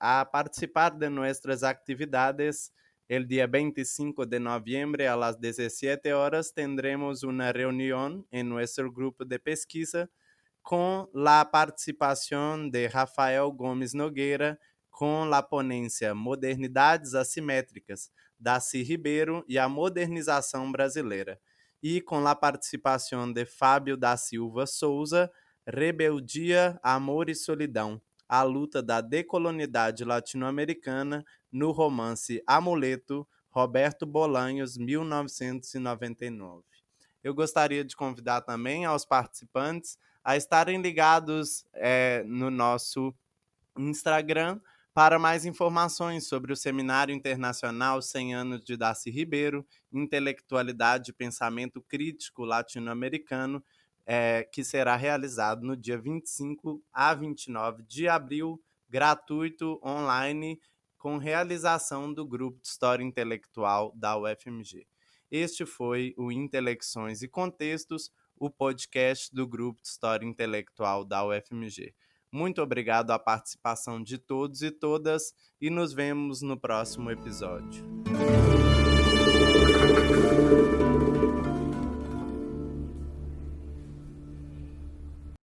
a participar de nuestras actividades El día 25 de noviembre a las 17 horas tendremos una reunión en nuestro grupo de pesquisa con la participación de Rafael Gomes Nogueira com a ponência Modernidades Assimétricas, Daci Ribeiro e a Modernização Brasileira, e com a participação de Fábio da Silva Souza, Rebeldia, Amor e Solidão, a luta da decolonidade latino-americana no romance Amuleto, Roberto Bolanhos, 1999. Eu gostaria de convidar também aos participantes a estarem ligados é, no nosso Instagram para mais informações sobre o Seminário Internacional 100 anos de Darcy Ribeiro, Intelectualidade e Pensamento Crítico Latino-Americano, é, que será realizado no dia 25 a 29 de abril, gratuito, online, com realização do Grupo de História Intelectual da UFMG. Este foi o Intelecções e Contextos, o podcast do Grupo de História Intelectual da UFMG. Muito obrigado à participação de todos e todas e nos vemos no próximo episódio.